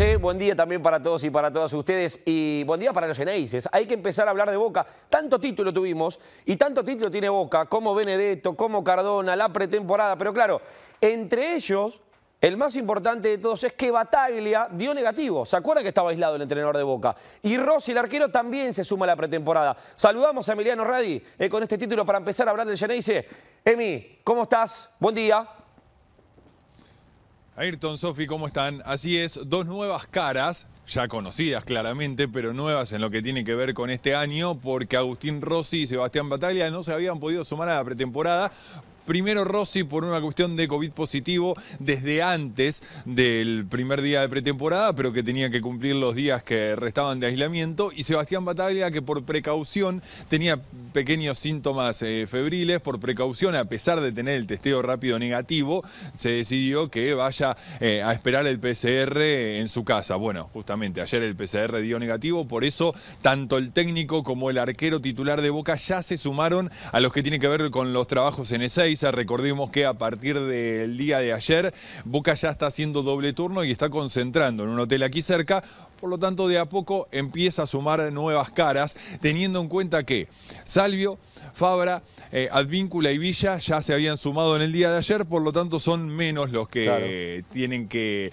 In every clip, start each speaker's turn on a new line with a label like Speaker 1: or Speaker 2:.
Speaker 1: José, buen día también para todos y para todas ustedes y buen día para los Geneises. Hay que empezar a hablar de Boca. Tanto título tuvimos y tanto título tiene Boca como Benedetto, como Cardona, la pretemporada. Pero claro, entre ellos, el más importante de todos es que Bataglia dio negativo. ¿Se acuerda que estaba aislado el entrenador de Boca? Y Rossi, el arquero, también se suma a la pretemporada. Saludamos a Emiliano Radi eh, con este título para empezar a hablar del Geneise. Emi, ¿cómo estás? Buen día.
Speaker 2: Ayrton, Sofi, ¿cómo están? Así es, dos nuevas caras, ya conocidas claramente, pero nuevas en lo que tiene que ver con este año, porque Agustín Rossi y Sebastián Bataglia no se habían podido sumar a la pretemporada Primero Rossi por una cuestión de COVID positivo desde antes del primer día de pretemporada, pero que tenía que cumplir los días que restaban de aislamiento. Y Sebastián Bataglia que por precaución tenía pequeños síntomas eh, febriles, por precaución, a pesar de tener el testeo rápido negativo, se decidió que vaya eh, a esperar el PCR en su casa. Bueno, justamente ayer el PCR dio negativo, por eso tanto el técnico como el arquero titular de Boca ya se sumaron a los que tienen que ver con los trabajos en E6 Recordemos que a partir del día de ayer, Boca ya está haciendo doble turno y está concentrando en un hotel aquí cerca. Por lo tanto, de a poco empieza a sumar nuevas caras, teniendo en cuenta que Salvio, Fabra, eh, Advíncula y Villa ya se habían sumado en el día de ayer, por lo tanto son menos los que tienen que,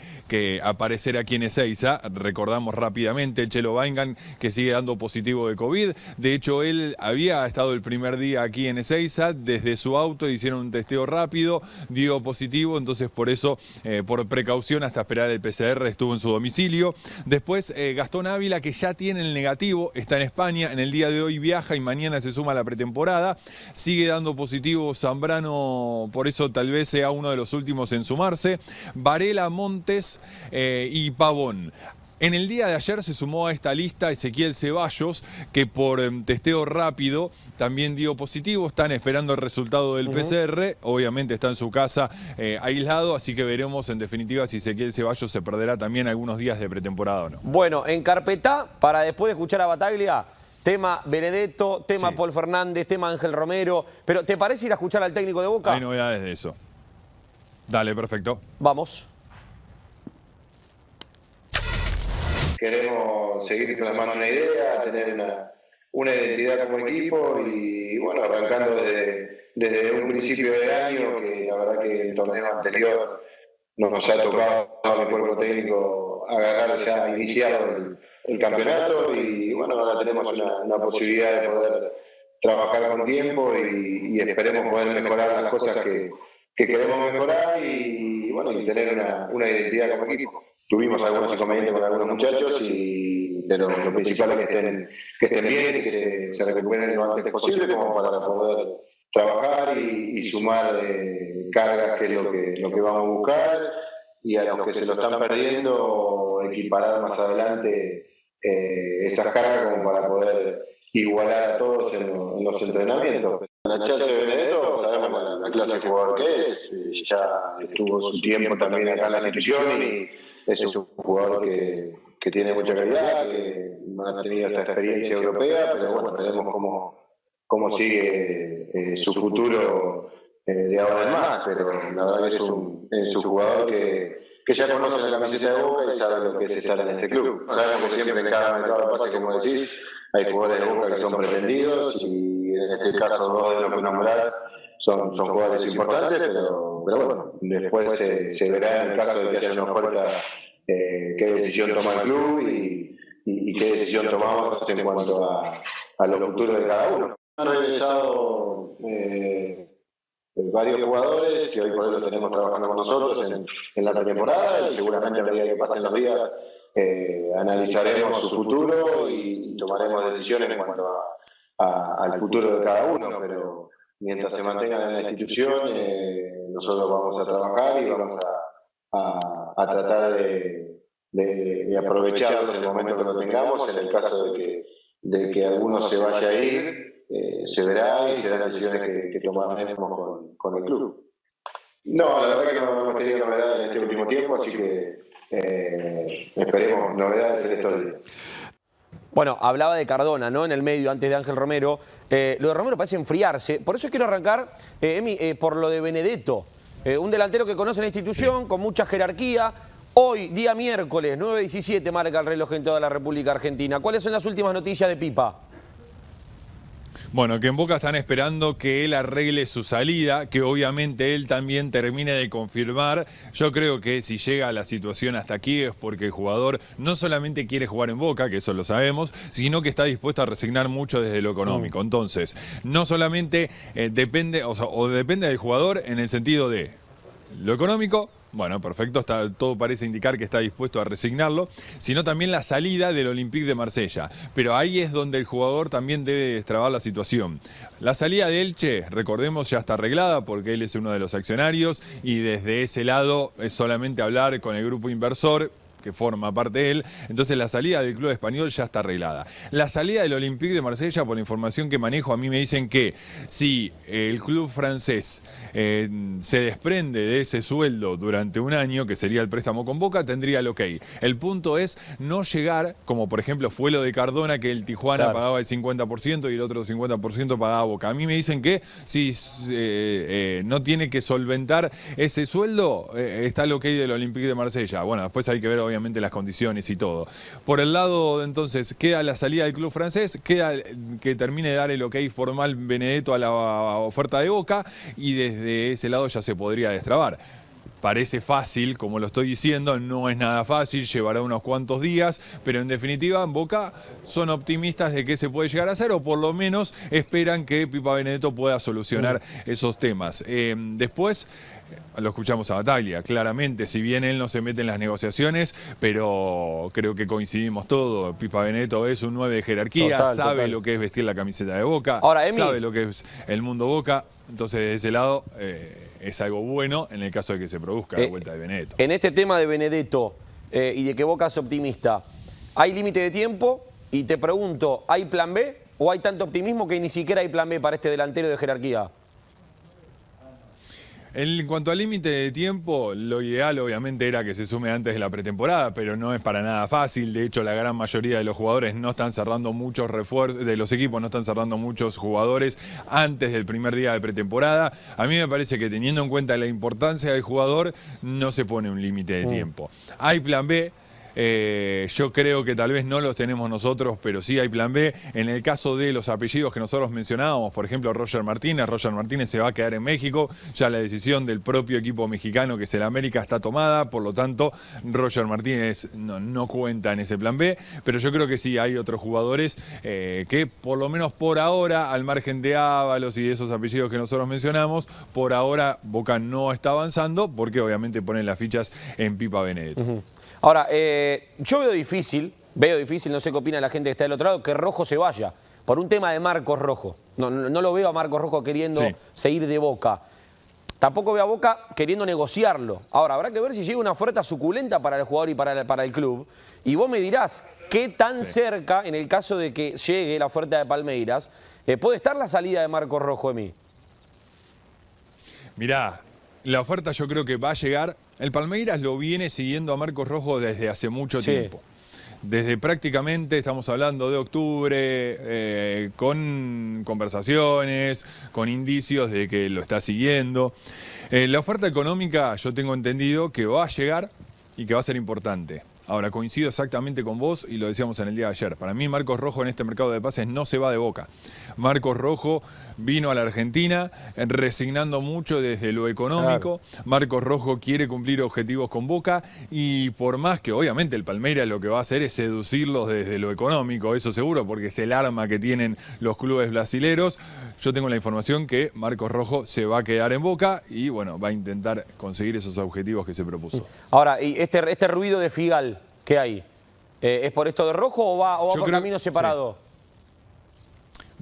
Speaker 2: aparecer aquí en Ezeiza. Recordamos rápidamente el Chelo Vaingan que sigue dando positivo de COVID. De hecho, él había estado el primer día aquí en Ezeiza, desde su auto hicieron un testeo rápido, dio positivo, entonces por eso, eh, por precaución, hasta esperar el PCR, estuvo en su domicilio. Después, eh, Gastón Ávila, que ya tiene el negativo, está en España, en el día de hoy viaja y mañana se suma a la pretemporada sigue dando positivo Zambrano, por eso tal vez sea uno de los últimos en sumarse. Varela, Montes eh, y Pavón. En el día de ayer se sumó a esta lista Ezequiel Ceballos, que por em, testeo rápido también dio positivo. Están esperando el resultado del PCR. Obviamente está en su casa eh, aislado, así que veremos en definitiva si Ezequiel Ceballos se perderá también algunos días de pretemporada o no.
Speaker 1: Bueno, en carpeta, para después de escuchar a Bataglia, Tema Benedetto, tema Paul Fernández, tema Ángel Romero. Pero ¿te parece ir a escuchar al técnico de Boca?
Speaker 2: Hay novedades de eso. Dale, perfecto.
Speaker 1: Vamos.
Speaker 3: Queremos seguir plasmando una idea, tener una, identidad como equipo y, bueno, arrancando desde, un principio de año, que la verdad que el torneo anterior nos ha tocado al cuerpo técnico agarrar ya iniciado el, campeonato y bueno, ahora tenemos una, posibilidad de poder trabajar con tiempo y, esperemos poder mejorar las cosas que, queremos mejorar y, bueno, y tener una, identidad como equipo. Tuvimos algunos inconvenientes con algunos muchachos y pero lo principal es que estén, que estén bien y que se, recuperen lo antes posible como para poder trabajar y, sumar eh, cargas que es lo que, lo que vamos a buscar y a los que se lo están perdiendo equiparar más adelante eh, esas cargas como para poder igualar a todos en, los entrenamientos. La chance de Benedetto, sabemos la, clase de jugador que es, ya estuvo su tiempo también acá en la institución y es un jugador que, que tiene mucha calidad, que no ha tenido esta experiencia europea, pero bueno, veremos cómo, cómo sigue eh, su futuro eh, de ahora en más, pero la verdad es un, es un jugador que que ya conocen la camiseta de Boca y saben lo que es estar en este club. Sabemos que siempre en cada mercado pase, como decís, hay jugadores de Boca que son pretendidos y en este caso dos de los que nombrás son, son jugadores importantes, pero, pero bueno, después se, se, verá en el caso de que haya una oferta eh, qué decisión toma el club y, y, qué decisión tomamos en cuanto a, a lo futuro de cada uno. Han regresado eh, varios jugadores que hoy por hoy lo tenemos trabajando con nosotros en, en la temporada y seguramente a medida que pasen los días eh, analizaremos su futuro y tomaremos decisiones en cuanto a, al futuro de cada uno, pero mientras se mantengan en la institución eh, nosotros vamos a trabajar y vamos a, a tratar de, de, de, aprovecharlos en el momento que lo tengamos, en el caso de que, de que alguno se vaya a ir, eh, se verá y serán decisiones que, que tomaremos con, con, el club. No, la verdad que no hemos tenido novedades en este último tiempo, así que eh, esperemos novedades en estos días.
Speaker 1: Bueno, hablaba de Cardona, ¿no? En el medio, antes de Ángel Romero. Eh, lo de Romero parece enfriarse. Por eso quiero arrancar, eh, Emi, eh, por lo de Benedetto. un delantero que conoce la institución, con mucha jerarquía. Hoy, día miércoles, 9.17, marca el reloj en toda la República Argentina. ¿Cuáles son las últimas noticias de Pipa?
Speaker 2: Bueno, que en Boca están esperando que él arregle su salida, que obviamente él también termine de confirmar. Yo creo que si llega la situación hasta aquí es porque el jugador no solamente quiere jugar en Boca, que eso lo sabemos, sino que está dispuesto a resignar mucho desde lo económico. Mm. Entonces, no solamente eh, depende, o depende del jugador en el sentido de lo económico, bueno, perfecto, todo parece indicar que está dispuesto a resignarlo, sino también la salida del Olympique de Marsella. Pero ahí es donde el jugador también debe destrabar la situación. La salida de Elche, recordemos, ya está arreglada porque él es uno de los accionarios y desde ese lado es solamente hablar con el grupo inversor que forma parte de él. Entonces la salida del club español ya está arreglada. La salida del Olympique de Marsella, por la información que manejo, a mí me dicen que si el club francés eh, se desprende de ese sueldo durante un año, que sería el préstamo con Boca, tendría el ok. El punto es no llegar, como por ejemplo fue lo de Cardona, que el Tijuana pagaba el 50% y el otro 50% pagaba Boca. A mí me dicen que si eh, eh, no tiene que solventar ese sueldo, está el ok del Olympique de Marsella. Bueno, después hay que ver obviamente las condiciones y todo. Por el lado, entonces, queda la salida del club francés, queda que termine de dar el ok formal Benedetto a la oferta de Boca y desde ese lado ya se podría destrabar parece fácil, como lo estoy diciendo, no es nada fácil, llevará unos cuantos días, pero en definitiva en Boca son optimistas de que se puede llegar a hacer o por lo menos esperan que Pipa Benedetto pueda solucionar esos temas. Eh, después lo escuchamos a Bataglia, claramente, si bien él no se mete en las negociaciones, pero creo que coincidimos todos, Pipa Beneto es un 9 de jerarquía, sabe lo que es vestir la camiseta de Boca, sabe lo que es el mundo Boca, entonces de ese lado eh, es algo bueno en el caso de que se produzca la eh, vuelta de Benedetto.
Speaker 1: En este tema de Benedetto eh, y de que Boca es optimista, ¿hay límite de tiempo? Y te pregunto, ¿hay plan B o hay tanto optimismo que ni siquiera hay plan B para este delantero de jerarquía?
Speaker 2: En cuanto al límite de tiempo, lo ideal obviamente era que se sume antes de la pretemporada, pero no es para nada fácil. De hecho, la gran mayoría de los jugadores no están cerrando muchos refuerzos, de los equipos no están cerrando muchos jugadores antes del primer día de pretemporada. A mí me parece que teniendo en cuenta la importancia del jugador, no se pone un límite de mm. tiempo. Hay plan B. Eh, yo creo que tal vez no los tenemos nosotros, pero sí hay plan B. En el caso de los apellidos que nosotros mencionábamos, por ejemplo, Roger Martínez, Roger Martínez se va a quedar en México, ya la decisión del propio equipo mexicano que es el América está tomada, por lo tanto, Roger Martínez no, cuenta en ese plan B, pero yo creo que sí hay otros jugadores eh, que por lo menos por ahora, al margen de Ábalos y de esos apellidos que nosotros mencionamos, por ahora Boca no está avanzando porque obviamente ponen las fichas en Pipa Benedetto.
Speaker 1: Ahora, eh, yo veo difícil, veo difícil, no sé qué opina la gente que está del otro lado, que Rojo se vaya, por un tema de Marcos Rojo. No, no, lo veo a Marcos Rojo queriendo seguir de Boca. Tampoco veo a Boca queriendo negociarlo. Ahora, habrá que ver si llega una oferta suculenta para el jugador y para el, para el club. Y vos me dirás, ¿qué tan cerca, en el caso de que llegue la oferta de Palmeiras, eh, puede estar la salida de Marcos Rojo de mí?
Speaker 2: Mirá, la oferta yo creo que va a llegar. El Palmeiras lo viene siguiendo a Marcos Rojo desde hace mucho tiempo. Desde prácticamente, estamos hablando de octubre, eh, con conversaciones, con indicios de que lo está siguiendo. Eh, la oferta económica yo tengo entendido que va a llegar y que va a ser importante. Ahora, coincido exactamente con vos y lo decíamos en el día de ayer. Para mí, Marcos Rojo en este mercado de pases no se va de boca. Marcos Rojo vino a la Argentina resignando mucho desde lo económico. Marcos Rojo quiere cumplir objetivos con Boca y por más que obviamente el Palmeiras lo que va a hacer es seducirlos desde lo económico, eso seguro, porque es el arma que tienen los clubes brasileros. Yo tengo la información que Marcos Rojo se va a quedar en Boca y bueno, va a intentar conseguir esos objetivos que se propuso.
Speaker 1: Ahora, y este, este ruido de Figal, ¿Qué hay? Eh, ¿Es por esto de rojo o va, por camino separado?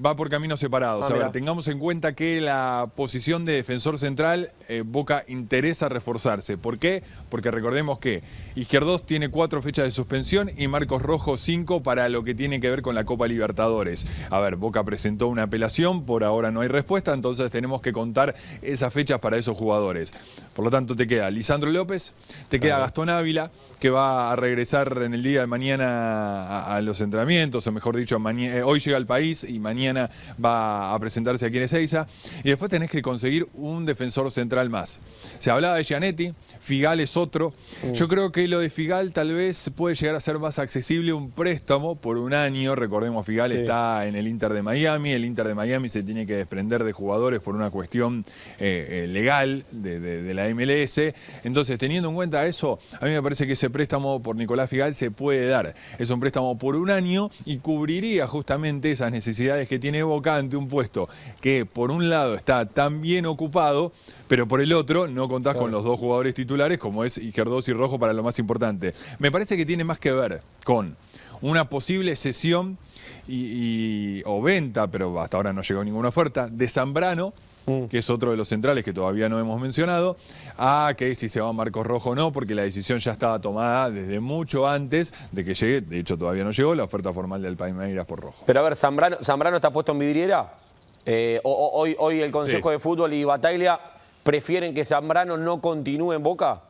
Speaker 2: va por caminos separados. Ah, tengamos en cuenta que la posición de defensor central, eh, Boca interesa reforzarse. ¿Por qué? Porque recordemos que Izquierdos tiene cuatro fechas de suspensión y Marcos Rojo cinco para lo que tiene que ver con la Copa Libertadores. A ver, Boca presentó una apelación, por ahora no hay respuesta, entonces tenemos que contar esas fechas para esos jugadores. Por lo tanto, te queda Lisandro López, te queda Gastón Ávila, que va a regresar en el día de mañana a, los entrenamientos, o mejor dicho, eh, hoy llega al país y mañana va a presentarse aquí en Ezeiza. Y después tenés que conseguir un defensor central más. Se hablaba de Gianetti, Figal es otro. Yo creo que lo de Figal tal vez puede llegar a ser más accesible un préstamo por un año. Recordemos, Figal está en el Inter de Miami. El Inter de Miami se tiene que desprender de jugadores por una cuestión eh, eh, legal de, la MLS. Entonces, teniendo en cuenta eso, a mí me parece que ese préstamo por Nicolás Figal se puede dar. Es un préstamo por un año y cubriría justamente esas necesidades que tiene Boca ante un puesto que por un lado está tan bien ocupado, pero por el otro no contás con los dos jugadores titulares como es Igerdos y Rojo para lo más importante. Me parece que tiene más que ver con una posible cesión y, o venta, pero hasta ahora no llegó ninguna oferta, de Zambrano, mm. que es otro de los centrales que todavía no hemos mencionado, a que si se va Marcos Rojo o no, porque la decisión ya estaba tomada desde mucho antes de que llegue, de hecho todavía no llegó, la oferta formal del Palmeiras por Rojo.
Speaker 1: Pero a ver, ¿Zambrano, Zambrano está puesto en vidriera? Eh, hoy, hoy el Consejo de Fútbol y Bataglia prefieren que Zambrano no continúe en Boca?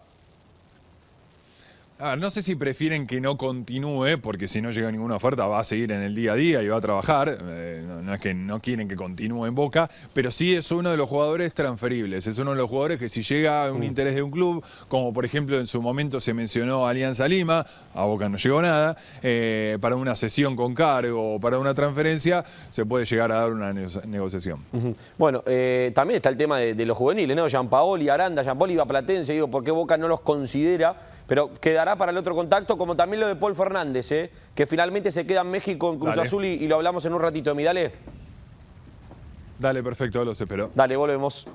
Speaker 2: Ah, no sé si prefieren que no continúe, porque si no llega ninguna oferta va a seguir en el día a día y va a trabajar. Eh, no, es que no quieren que continúe en Boca, pero sí es uno de los jugadores transferibles. Es uno de los jugadores que si llega un mm. interés de un club, como por ejemplo en su momento se mencionó Alianza Lima, a Boca no llegó nada, eh, para una sesión con cargo o para una transferencia, se puede llegar a dar una negociación.
Speaker 1: Bueno, eh, también está el tema de, los juveniles, ¿no? Gianpaoli, Aranda, Gianpaoli va Platense, digo, ¿por qué Boca no los considera? Pero quedará para el otro contacto, como también lo de Paul Fernández, ¿eh? que finalmente se queda en México en Cruz Azul y, lo hablamos en un ratito. Mi, dale.
Speaker 2: Dale, perfecto, los espero.
Speaker 1: Dale, volvemos.